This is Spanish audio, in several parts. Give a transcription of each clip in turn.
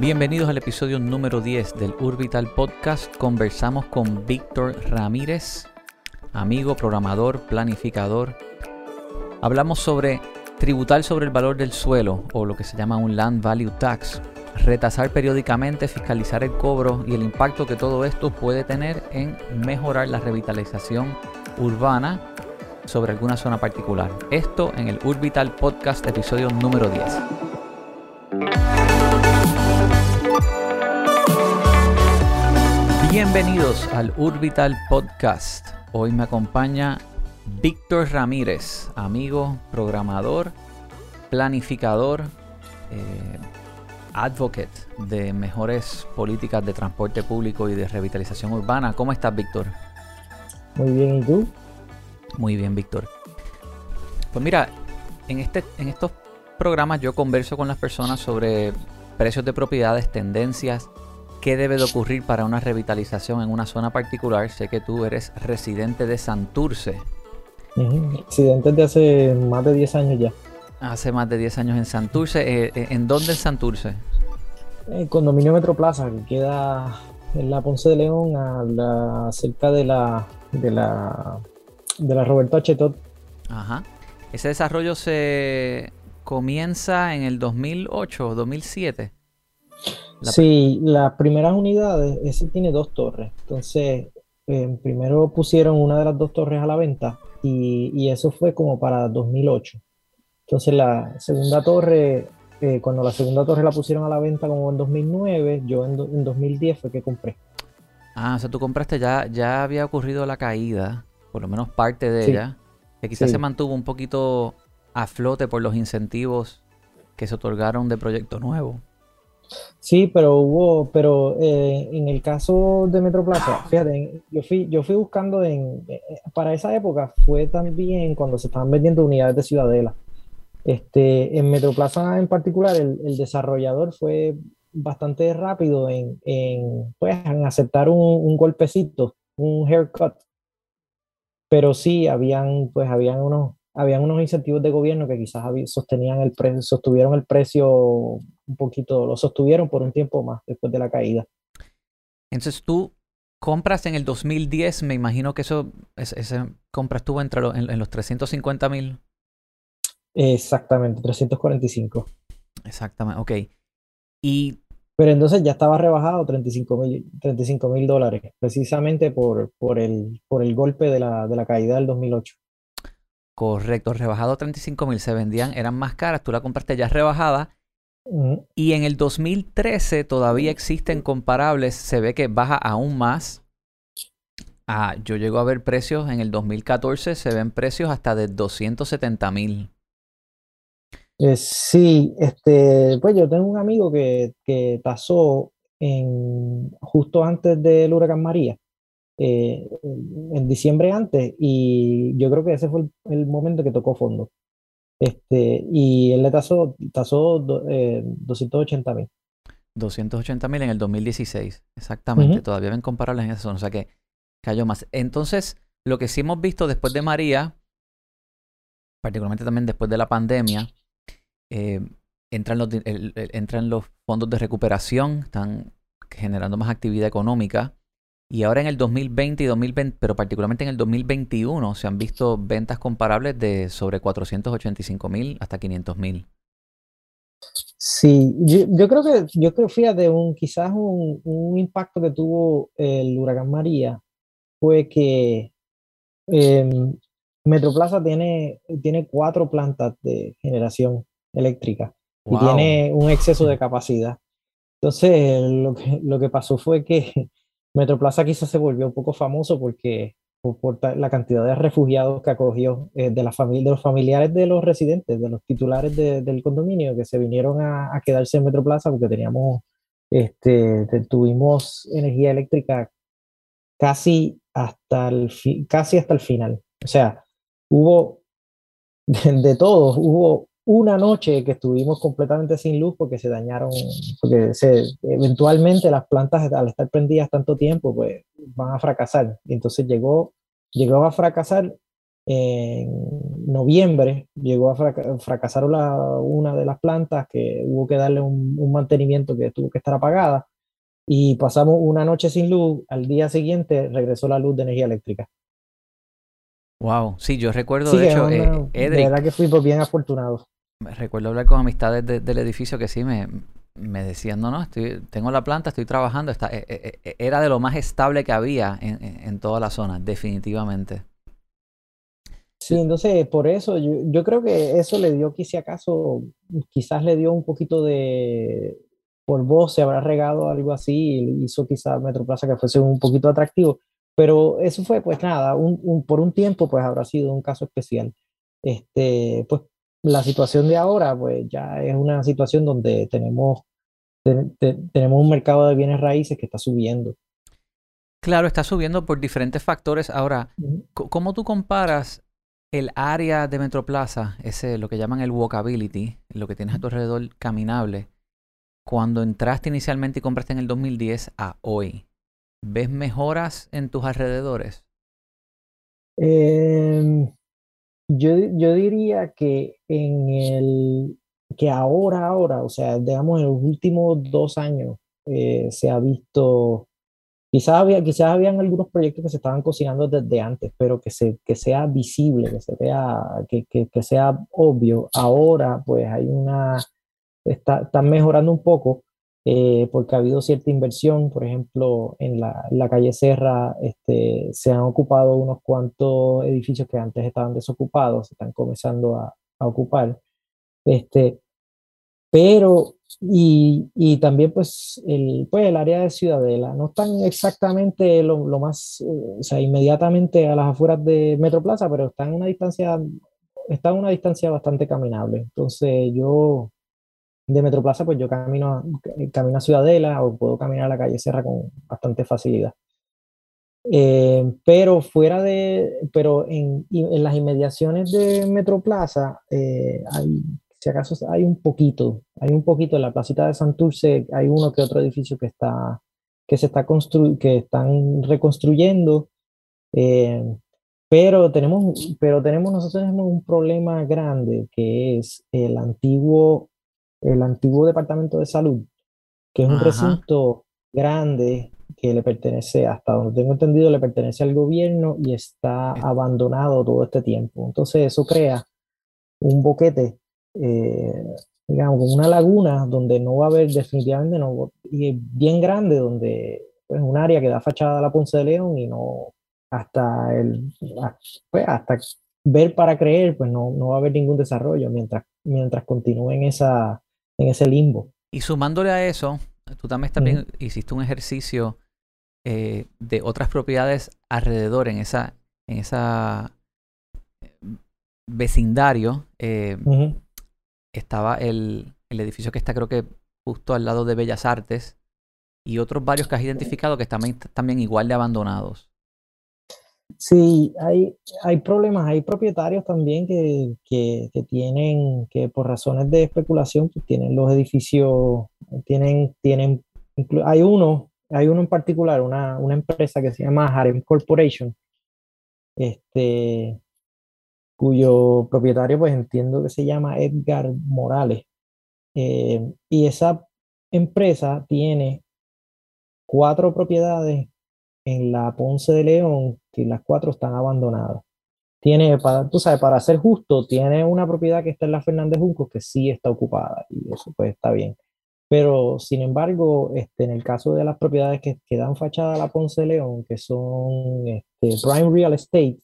Bienvenidos al episodio número 10 del Urbital Podcast. Conversamos con Víctor Ramírez, amigo, programador, planificador. Hablamos sobre tributar sobre el valor del suelo o lo que se llama un Land Value Tax, retasar periódicamente, fiscalizar el cobro y el impacto que todo esto puede tener en mejorar la revitalización urbana sobre alguna zona particular. Esto en el Urbital Podcast episodio número 10. Bienvenidos al Urbital Podcast. Hoy me acompaña Víctor Ramírez, amigo, programador, planificador, eh, advocate de mejores políticas de transporte público y de revitalización urbana. ¿Cómo estás, Víctor? Muy bien, ¿y tú? Muy bien, Víctor. Pues mira, en, este, en estos programas yo converso con las personas sobre precios de propiedades, tendencias, qué debe de ocurrir para una revitalización en una zona particular. Sé que tú eres residente de Santurce. Residente de hace más de 10 años ya. Hace más de 10 años en Santurce. Eh, eh, ¿En dónde en Santurce? El condominio Metroplaza, que queda en la Ponce de León, a la, cerca de la, de la, de la Roberto Achetot. Ajá. Ese desarrollo se comienza en el 2008 o 2007. Sí, las primeras unidades, ese tiene dos torres. Entonces, eh, primero pusieron una de las dos torres a la venta y, y eso fue como para 2008. Entonces, la segunda torre, eh, cuando la segunda torre la pusieron a la venta como en 2009, yo en, en 2010 fue que compré. Ah, o sea, tú compraste ya, ya había ocurrido la caída, por lo menos parte de ella, que quizás Sí. se mantuvo un poquito a flote por los incentivos que se otorgaron de proyecto nuevo. Sí, pero hubo, pero eh, en el caso de Metroplaza, fíjate, yo fui, yo fui buscando en, eh, para esa época fue también cuando se estaban vendiendo unidades de Ciudadela. Este, en Metroplaza en particular, el, el desarrollador fue bastante rápido en, en, pues, en aceptar un, un golpecito, un haircut. Pero sí, habían, pues, habían unos, habían unos incentivos de gobierno que quizás sostenían el sostuvieron el precio un poquito, lo sostuvieron por un tiempo más después de la caída. Entonces tú compras en el 2010, me imagino que eso, ese compra estuvo entre lo- en, en los 350 mil. Exactamente, 345. Exactamente, ok. Y Pero entonces ya estaba rebajado 35 mil 35 mil dólares, precisamente por, por el, por el golpe de la, de la caída del 2008. correcto, rebajado 35 mil, se vendían, eran más caras, tú la compraste ya rebajada. Ujú. Y en el 2013 todavía existen comparables, se ve que baja aún más. Ah, yo llego a ver precios en el 2014, se ven precios hasta de 270 mil. Eh, sí, este, pues yo tengo un amigo que, que tasó en, justo antes del huracán María, eh, en diciembre antes, y yo creo que ese fue el, el momento que tocó fondo. Este, y él le tasó, tasó eh, 280 mil. 280 mil en el 2016. Exactamente, Ujú. todavía ven comparables en esa zona, o sea que cayó más. Entonces, lo que sí hemos visto después de María, particularmente también después de la pandemia, eh, entran, los, el- entran los fondos de recuperación, están generando más actividad económica. Y ahora en el 2020 y 2020, pero particularmente en el 2021, se han visto ventas comparables de sobre 485 mil hasta 500 mil. Sí, yo, yo creo que, yo creo, fíjate, un, quizás un, un impacto que tuvo el huracán María fue que em, Metroplaza tiene, tiene cuatro plantas de generación eléctrica y tiene un exceso de capacidad. Entonces, lo que, lo que pasó fue que Metroplaza quizás se volvió un poco famoso porque por, por la cantidad de refugiados que acogió eh, de, la de los familiares de los residentes, de los titulares de- del condominio que se vinieron a, a quedarse en Metroplaza porque teníamos, este, te- tuvimos energía eléctrica casi hasta el, casi hasta el final. O sea, hubo de, de todos, hubo una noche que estuvimos completamente sin luz porque se dañaron, porque se, eventualmente las plantas al estar prendidas tanto tiempo, pues van a fracasar. Entonces llegó, llegó a fracasar En noviembre llegó a fracasar una de las plantas que hubo que darle un, mantenimiento que tuvo que estar apagada y pasamos una noche sin luz. Al día siguiente regresó la luz de energía eléctrica. Wow, sí, yo recuerdo, de hecho, eh, de verdad que fui bien afortunado. Recuerdo hablar con amistades del edificio que sí me, me decían, no, no, estoy, tengo la planta, estoy trabajando. Está, eh, eh, eh, era de lo más estable que había en, en, toda la zona, definitivamente. Sí, entonces por eso yo, yo, creo que eso le dio, si acaso, quizás le dio un poquito de, por voz se habrá regado algo así hizo quizás Metroplaza que fuese un poquito atractivo, pero eso fue pues nada, un, por un tiempo pues habrá sido un caso especial. Este, pues la situación de ahora pues ya es una situación donde tenemos tenemos un mercado de bienes raíces que está subiendo. Claro, está subiendo por diferentes factores. Ahora, ¿cómo tú comparas el área de Metroplaza, ese lo que llaman el walkability, lo que tienes a tu alrededor caminable, cuando entraste inicialmente y compraste en el 2010 a hoy? ¿Ves mejoras en tus alrededores? Em, yo, yo diría que en el que ahora, ahora, o sea, digamos en los últimos dos años, eh, se ha visto, quizás, había, quizás habían algunos proyectos que se estaban cocinando desde antes, pero que, se, que sea visible, que, se vea, que, que, sea obvio. Ahora, pues hay una, está, están mejorando un poco. Eh, porque ha habido cierta inversión, por ejemplo, en la, la, calle Serra este, se han ocupado unos cuantos edificios que antes estaban desocupados, se están comenzando a, a ocupar. Este, pero, y, y, también pues el, pues el área de Ciudadela, no están exactamente lo, lo más, o sea, inmediatamente a las afueras de Metro Plaza, pero están en una distancia, está en una distancia bastante caminable. Entonces yo de Metro Plaza, pues yo camino, camino a Ciudadela o puedo caminar a la calle Serra con bastante facilidad. Eh, pero fuera de, pero en, en, las inmediaciones de Metro Plaza, eh, hay, si acaso hay un poquito, hay un poquito en la placita de Santurce, hay uno que otro edificio que está, que se está constru que están reconstruyendo, eh, pero tenemos, pero tenemos, nosotros tenemos un problema grande que es el antiguo, el antiguo departamento de salud, que es un recinto grande que le pertenece, hasta donde tengo entendido, le pertenece al gobierno y está abandonado todo este tiempo. Entonces eso crea un boquete, eh, digamos, una laguna donde no va a haber definitivamente, no, y bien grande, donde es pues, un área que da fachada a la Ponce de León y no, hasta el, pues, hasta ver para creer, pues no, no va a haber ningún desarrollo mientras, mientras continúe en, esa, en ese limbo. Y sumándole a eso, tú también, también hiciste un ejercicio eh, de otras propiedades alrededor en esa, en esa eh, vecindario. Eh, estaba el, el, edificio que está creo que justo al lado de Bellas Artes y otros varios que has identificado que están también igual de abandonados. Sí, hay, hay problemas, hay propietarios también que, que, que, tienen, que por razones de especulación, pues tienen los edificios, tienen, tienen, hay uno hay uno en particular, una, una empresa que se llama Harem Corporation, este, cuyo propietario pues entiendo que se llama Edgar Morales. Eh, y esa empresa tiene cuatro propiedades en la Ponce de León, las cuatro están abandonadas. Tiene, para, tú sabes, para ser justo, tiene una propiedad que está en la Fernández Juncos que sí está ocupada y eso pues está bien. Pero, sin embargo, este, en el caso de las propiedades que, que dan fachada a la Ponce León, que son este, Prime Real Estate,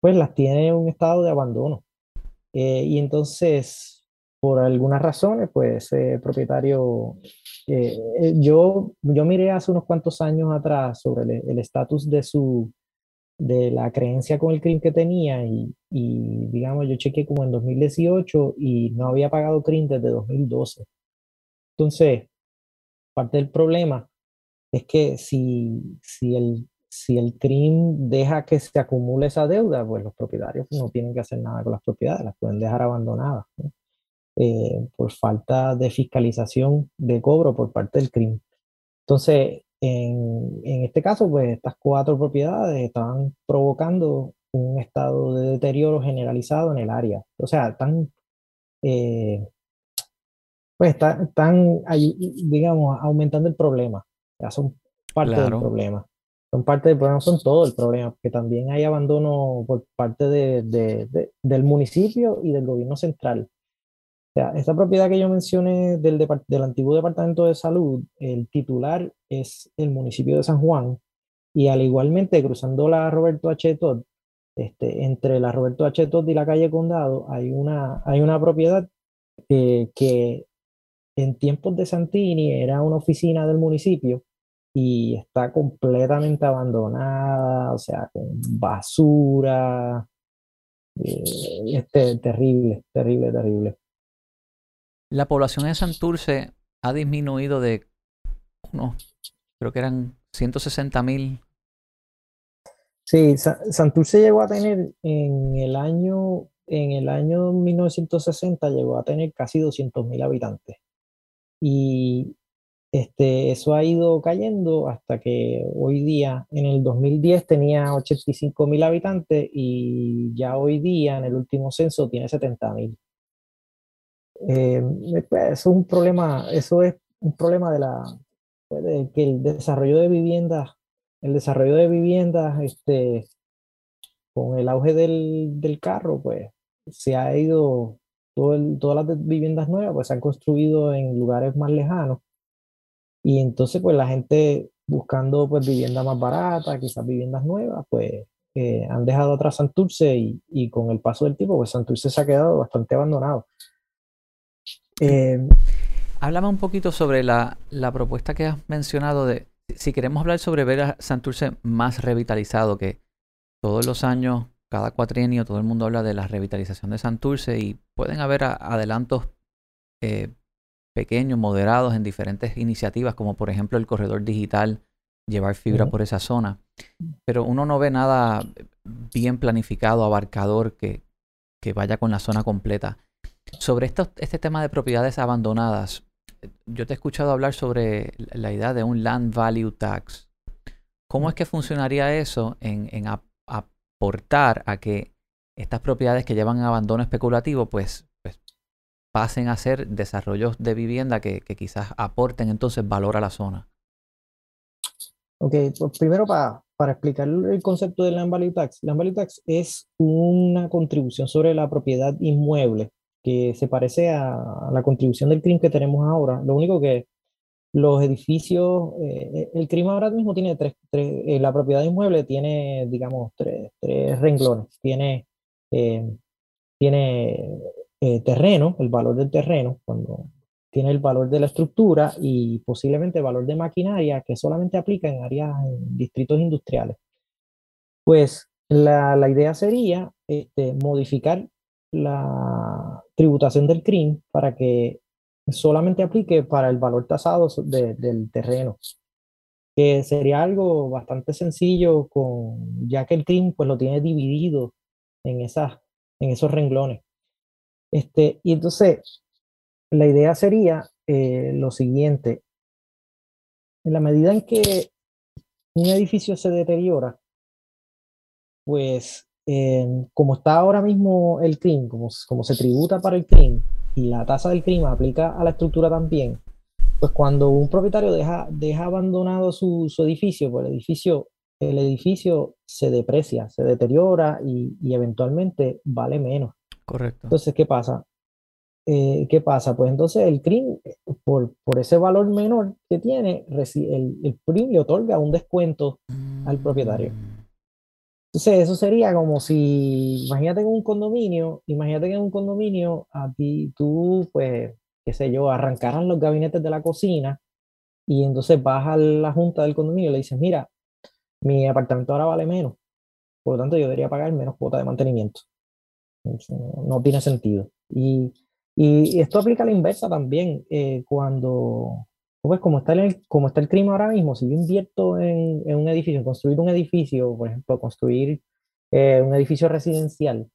pues las tiene en un estado de abandono. Eh, y entonces, por algunas razones, pues ese propietario, eh, eh, yo, yo miré hace unos cuantos años atrás sobre el estatus de su, de la creencia con el crimen que tenía y, y, digamos, yo chequé como en 2018 y no había pagado crimen desde 2012. Entonces, parte del problema es que si, si, el, si el CRIM deja que se acumule esa deuda, pues los propietarios no tienen que hacer nada con las propiedades, las pueden dejar abandonadas eh, por falta de fiscalización de cobro por parte del CRIM. Entonces, en, en, este caso, pues estas cuatro propiedades estaban provocando un estado de deterioro generalizado en el área. O sea, están, eh, pues están, digamos, aumentando el problema. Ya son parte del problema. Son parte del problema, son todo el problema, porque también hay abandono por parte de, del municipio y del gobierno central. Sea, esta propiedad que yo mencioné del, del antiguo Departamento de Salud, el titular es el municipio de San Juan, y al igualmente cruzando la Roberto H. Todd, este, entre la Roberto H. Todd y la calle Condado, hay una, hay una propiedad que en tiempos de Santini era una oficina del municipio y está completamente abandonada, o sea, con basura. Eh, este, terrible, terrible, terrible. La población de Santurce ha disminuido de creo que eran 160 mil. Sí, Santurce llegó a tener en el año, en el año 1960 llegó a tener casi 200 mil habitantes. Y este, eso ha ido cayendo hasta que hoy día, en el 2010 tenía 85 mil habitantes y ya hoy día, en el último censo, tiene 70 mil. Eh, pues, es un problema, eso es un problema de la pues, que el desarrollo de viviendas, el desarrollo de viviendas, este, con el auge del, del carro, pues se ha ido, todas las viviendas nuevas, pues se han construido en lugares más lejanos. Y entonces, pues la gente buscando pues vivienda más barata, quizás viviendas nuevas, pues eh, han dejado atrás Santurce y, y, con el paso del tiempo, pues Santurce se ha quedado bastante abandonado. Eh, Háblame un poquito sobre la, propuesta que has mencionado de, si queremos hablar sobre ver a Santurce más revitalizado, que todos los años, cada cuatrienio, todo el mundo habla de la revitalización de Santurce y pueden haber adelantos eh, pequeños, moderados en diferentes iniciativas, como por ejemplo el corredor digital, llevar fibra por esa zona. Pero uno no ve nada bien planificado, abarcador, que, que vaya con la zona completa. Sobre este tema de propiedades abandonadas, yo te he escuchado hablar sobre la idea de un land value tax. ¿Cómo es que funcionaría eso en, aportar a que estas propiedades que llevan abandono especulativo, pues, pues pasen a ser desarrollos de vivienda que, quizás aporten entonces valor a la zona? Ok, pues primero para, para explicar el concepto del land value tax. Land value tax es una contribución sobre la propiedad inmueble que se parece a, la contribución del crimen que tenemos ahora. Lo único que los edificios, eh, el crimen ahora mismo tiene tres, eh, la propiedad inmueble tiene, digamos, tres, renglones. Tiene, eh, tiene terreno, el valor del terreno, cuando tiene el valor de la estructura y posiblemente el valor de maquinaria que solamente aplica en áreas, en distritos industriales. Pues la, la idea sería este, modificar la tributación del CRIM para que solamente aplique para el valor tasado del terreno, que sería algo bastante sencillo con, ya que el CRIM pues lo tiene dividido en, esas, en esos renglones. Este, y entonces, la idea sería eh, lo siguiente, en la medida en que un edificio se deteriora, pues como está ahora mismo el CRIM, como, como se tributa para el CRIM y la tasa del CRIM aplica a la estructura también, pues cuando un propietario deja, deja abandonado su, su edificio, pues el edificio, el edificio se deprecia, se deteriora y, y eventualmente vale menos. Correcto. Entonces, ¿qué pasa? Eh, ¿Qué pasa? Pues entonces el CRIM, por, por ese valor menor que tiene, el, el CRIM le otorga un descuento al propietario. Entonces, eso sería como si, imagínate en un condominio, imagínate que en un condominio a ti, tú, pues, qué sé yo, arrancaran los gabinetes de la cocina y entonces vas a la junta del condominio y le dices, mira, mi apartamento ahora vale menos, por lo tanto yo debería pagar menos cuota de mantenimiento. No, tiene sentido. Y, y, esto aplica a la inversa también, eh, cuando, pues como está el, como está el clima ahora mismo, si yo invierto en, un edificio, en construir un edificio, por ejemplo, construir eh, un edificio residencial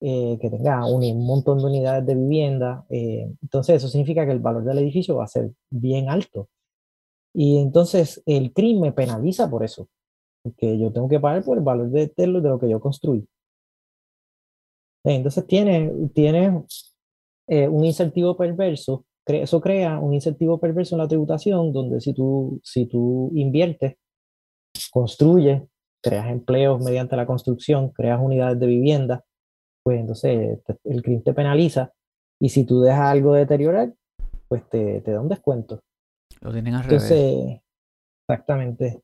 eh, que tenga un, montón de unidades de vivienda, eh, entonces eso significa que el valor del edificio va a ser bien alto. Y entonces el crimen me penaliza por eso, porque yo tengo que pagar por el valor de, de lo que yo construí. Entonces tiene, tiene eh, un incentivo perverso, eso crea un incentivo perverso en la tributación donde si tú, si tú inviertes, construyes, creas empleos mediante la construcción, creas unidades de vivienda, pues entonces el crimen te penaliza y si tú dejas algo de deteriorar, pues te, te da un descuento. Lo tienen al entonces, Exactamente.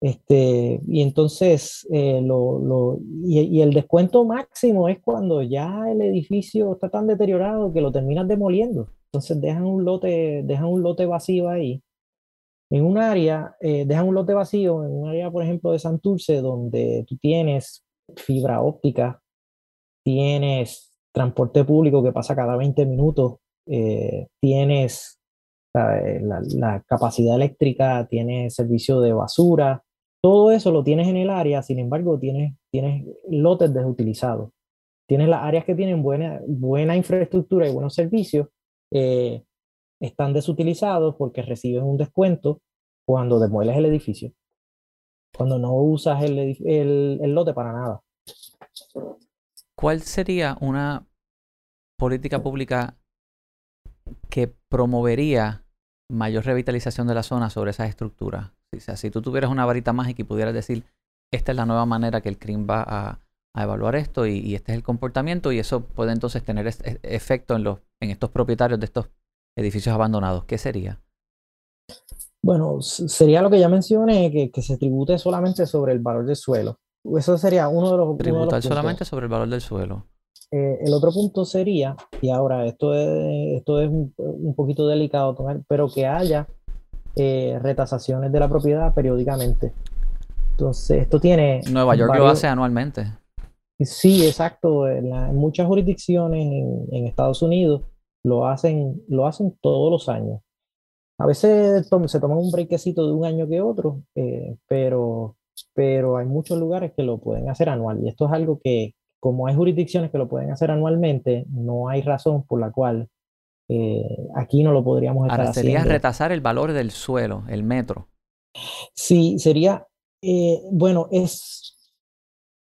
Este, y entonces, eh, lo, lo, y, el descuento máximo es cuando ya el edificio está tan deteriorado que lo terminas demoliendo. Entonces dejan un lote, dejan un lote vacío ahí. En un área, eh, dejan un lote vacío, en un área, por ejemplo, de Santurce, donde tú tienes fibra óptica, tienes transporte público que pasa cada 20 minutos, eh, tienes la, la, capacidad eléctrica, tienes servicio de basura, todo eso lo tienes en el área, sin embargo, tienes, tienes lotes desutilizados. Tienes las áreas que tienen buena, buena infraestructura y buenos servicios, eh, están desutilizados porque reciben un descuento cuando demueles el edificio, cuando no usas el, el, el lote para nada. ¿Cuál sería una política pública que promovería mayor revitalización de la zona sobre esas estructuras? O sea, si tú tuvieras una varita mágica y pudieras decir, esta es la nueva manera que el CRIM va a, evaluar esto y, este es el comportamiento y eso puede entonces tener efecto en, los, en estos propietarios de estos edificios abandonados, ¿qué sería? Bueno, sería lo que ya mencioné, que, que se tribute solamente sobre el valor del suelo. Eso sería uno de los... Tributar solamente sobre el valor del suelo. Eh, el otro punto sería, y ahora esto es, esto es un, poquito delicado, pero que haya eh, retasaciones de la propiedad periódicamente. Entonces, esto tiene... Nueva York lo hace anualmente. Sí, exacto. En, muchas jurisdicciones en, Estados Unidos lo hacen, lo hacen todos los años. A veces se toma un brequecito de un año que otro, eh, pero, pero hay muchos lugares que lo pueden hacer anual. Y esto es algo que, como hay jurisdicciones que lo pueden hacer anualmente, no hay razón por la cual eh, aquí no lo podríamos estar Ahora, sería haciendo. retasar el valor del suelo, el metro. Sí, sería, eh, bueno, es,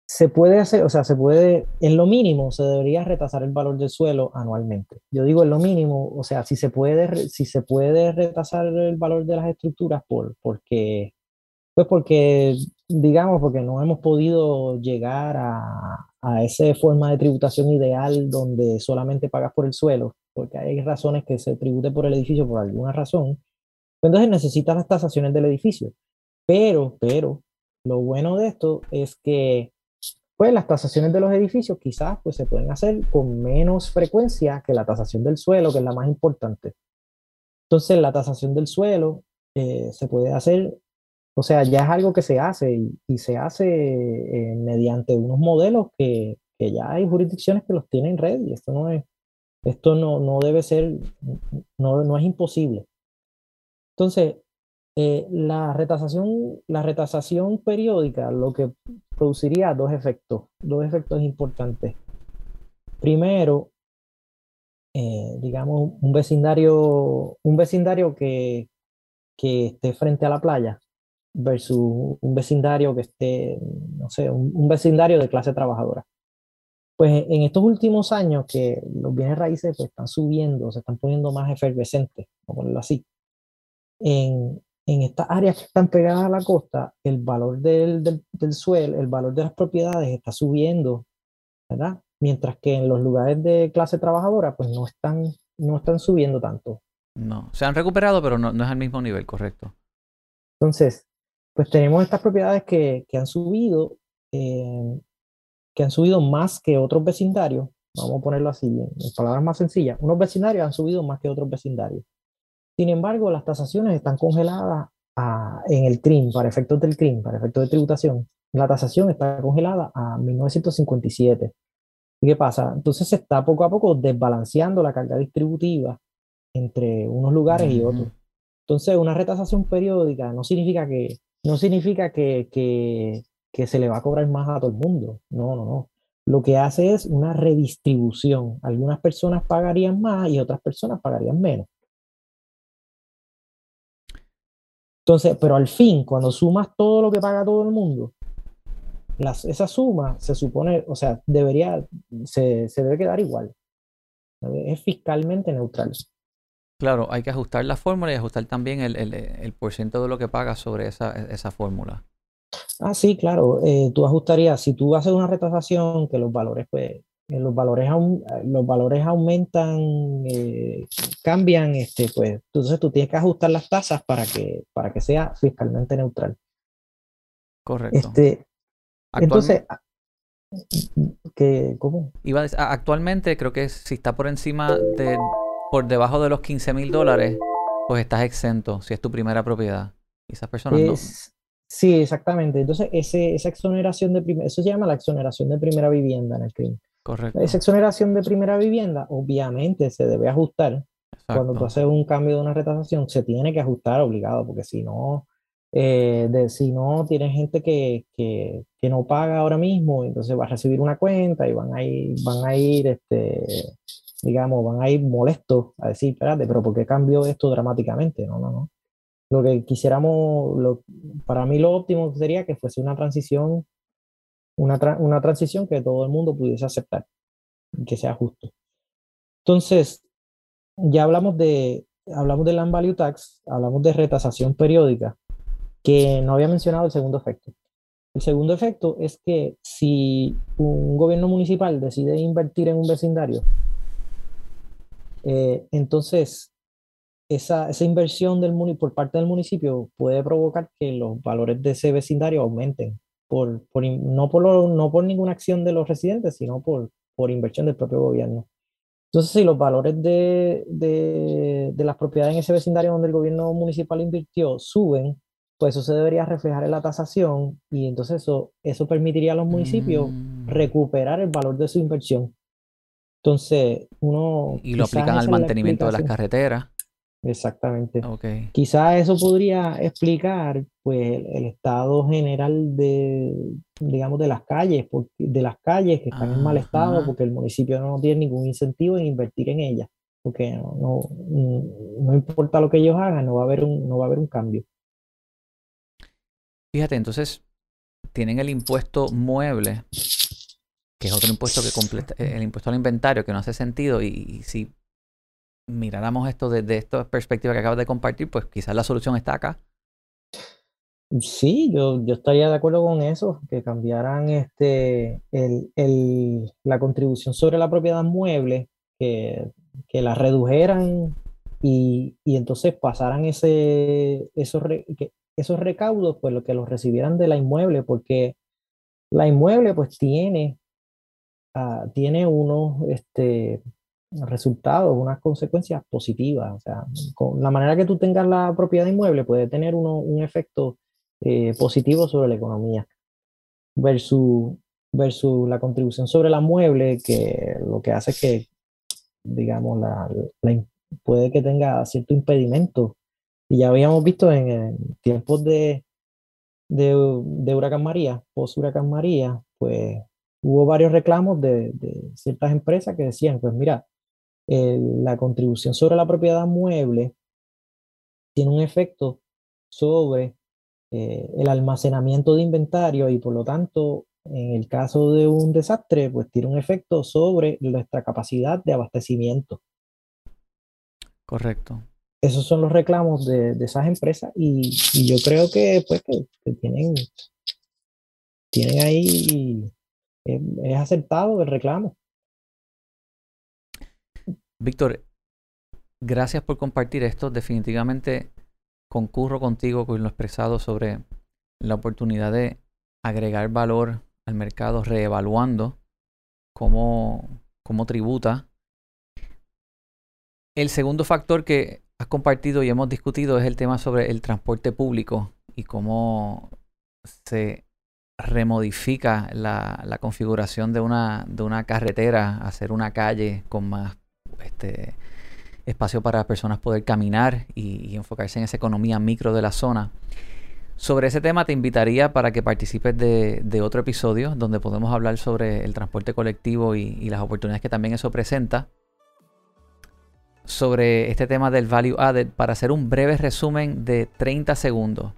se puede hacer, o sea, se puede, en lo mínimo se debería retasar el valor del suelo anualmente. Yo digo en lo mínimo, o sea, si se puede, si se puede retasar el valor de las estructuras por, porque, pues porque, digamos, porque no hemos podido llegar a, a esa forma de tributación ideal donde solamente pagas por el suelo, porque hay razones que se tribute por el edificio por alguna razón, pues entonces necesitas las tasaciones del edificio. Pero, pero, lo bueno de esto es que pues las tasaciones de los edificios quizás pues se pueden hacer con menos frecuencia que la tasación del suelo, que es la más importante. Entonces la tasación del suelo eh, se puede hacer o sea, ya es algo que se hace y, se hace eh, mediante unos modelos que, ya hay jurisdicciones que los tienen red y esto no es, esto no, no debe ser, no, no es imposible. Entonces, eh, la, retasación, la retasación periódica lo que produciría dos efectos, dos efectos importantes. Primero, eh, digamos, un vecindario, un vecindario que, que esté frente a la playa, versus un vecindario que esté, no sé, un, vecindario de clase trabajadora. Pues en estos últimos años que los bienes raíces pues, están subiendo, se están poniendo más efervescentes, a ponerlo así, en, en estas áreas que están pegadas a la costa, el valor del, del, del suelo, el valor de las propiedades está subiendo, ¿verdad? Mientras que en los lugares de clase trabajadora, pues no están, no están subiendo tanto. No, se han recuperado, pero no, no es al mismo nivel, correcto. Entonces, pues tenemos estas propiedades que, que han subido, eh, que han subido más que otros vecindarios, vamos a ponerlo así, en, palabras más sencillas, unos vecindarios han subido más que otros vecindarios. Sin embargo, las tasaciones están congeladas en el CRIM, para efectos del CRIM, para efectos de tributación. La tasación está congelada a 1957. ¿Y qué pasa? Entonces se está poco a poco desbalanceando la carga distributiva entre unos lugares y otros. Entonces, una retasación periódica no significa que no significa que, que, se le va a cobrar más a todo el mundo. No, no, no. Lo que hace es una redistribución. Algunas personas pagarían más y otras personas pagarían menos. Entonces, pero al fin, cuando sumas todo lo que paga todo el mundo, esa suma se supone, o sea, debería, se, se debe quedar igual. Es fiscalmente neutral. Claro, hay que ajustar la fórmula y ajustar también el, el, el porciento de lo que pagas sobre esa, esa fórmula. Ah, sí, claro. Eh, tú ajustarías, si tú haces una retasación, que los valores, pues, los valores, los valores aumentan, eh, cambian, este, pues, entonces tú tienes que ajustar las tasas para que, para que sea fiscalmente neutral. Correcto. Este, entonces, ¿qué, ¿cómo? Iba a actualmente creo que si está por encima de, por debajo de los 15 mil dólares, pues estás exento si es tu primera propiedad. Y esas personas no. Sí, exactamente. Entonces, ese, esa exoneración de primera, eso se llama la exoneración de primera vivienda en el crimen. Correcto. Esa exoneración de primera vivienda, obviamente, se debe ajustar. Cuando tú haces un cambio de una retasación, se tiene que ajustar obligado, porque si no, eh, de, si no, tienes gente que, que, que, no paga ahora mismo, entonces va a recibir una cuenta y van a ir, van a ir este, digamos, van a ir molestos a decir, espérate, pero ¿por qué cambió esto dramáticamente? No, no, no. Lo que quisiéramos, lo, para mí lo óptimo sería que fuese una transición, una, una transición que todo el mundo pudiese aceptar, que sea justo. Entonces, ya hablamos de, hablamos de land value tax, hablamos de retasación periódica, que no había mencionado el segundo efecto. El segundo efecto es que si un gobierno municipal decide invertir en un vecindario, eh, entonces esa, esa inversión del por parte del municipio puede provocar que los valores de ese vecindario aumenten, por, por no, por no por ninguna acción de los residentes, sino por, por inversión del propio gobierno. Entonces, si los valores de, de, de, las propiedades en ese vecindario donde el gobierno municipal invirtió suben, pues eso se debería reflejar en la tasación y entonces eso, eso permitiría a los municipios mm. recuperar el valor de su inversión. Entonces, uno... Y lo aplican al mantenimiento de las carreteras. Exactamente. Quizás eso podría explicar pues el estado general de digamos de las calles, de las calles que están en mal estado porque el municipio no tiene ningún incentivo en invertir en ellas, porque no, no, importa lo que ellos hagan, no va a haber un, no va a haber un cambio. Fíjate, entonces tienen el impuesto mueble, que es otro impuesto que completa, el impuesto al inventario, que no hace sentido, y, y si miráramos esto desde esta perspectiva que acabas de compartir, pues quizás la solución está acá. Sí, yo, estaría de acuerdo con eso, que cambiaran este, la contribución sobre la propiedad mueble, que, la redujeran y, entonces pasaran ese, esos recaudos, pues lo que los recibieran de la inmueble, porque la inmueble pues tiene, uh, tiene unos, este, resultados, unas consecuencias positivas. O sea, con la manera que tú tengas la propiedad inmueble puede tener uno, un efecto eh, positivo sobre la economía versus, versus la contribución sobre la mueble, que lo que hace es que, digamos, la, puede que tenga cierto impedimento. Y ya habíamos visto en, tiempos de, de, de, Huracán María, post Huracán María, pues hubo varios reclamos de, de, ciertas empresas que decían, pues mira, la contribución sobre la propiedad mueble tiene un efecto sobre eh, el almacenamiento de inventario y por lo tanto, en el caso de un desastre, pues tiene un efecto sobre nuestra capacidad de abastecimiento. Correcto. Esos son los reclamos de, esas empresas y, yo creo que, pues, que, tienen, tienen ahí, es aceptado el reclamo. Víctor, gracias por compartir esto. Definitivamente concurro contigo con lo expresado sobre la oportunidad de agregar valor al mercado reevaluando cómo, cómo tributa. El segundo factor que has compartido y hemos discutido es el tema sobre el transporte público y cómo se remodifica la, la configuración de una, de una carretera, hacer una calle con más este, espacio para personas poder caminar y, enfocarse en esa economía micro de la zona. Sobre ese tema te invitaría para que participes de, otro episodio donde podemos hablar sobre el transporte colectivo y, las oportunidades que también eso presenta. Sobre este tema del value added, para hacer un breve resumen de 30 segundos.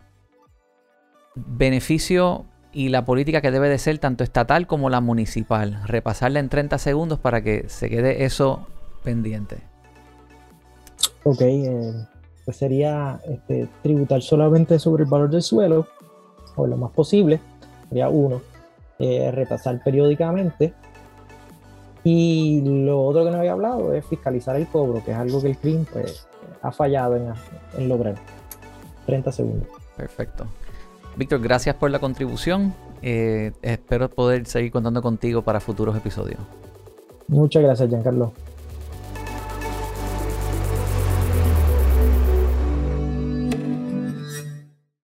Beneficio y la política que debe de ser tanto estatal como la municipal. Repasarla en 30 segundos para que se quede eso pendiente. Ok, eh, pues sería este, tributar solamente sobre el valor del suelo, o lo más posible, sería uno, eh, repasar periódicamente. Y lo otro que no había hablado es fiscalizar el cobro, que es algo que el CRIM pues, ha fallado en, en lograr. 30 segundos. Perfecto. Víctor, gracias por la contribución. Eh, espero poder seguir contando contigo para futuros episodios. Muchas gracias, Giancarlo.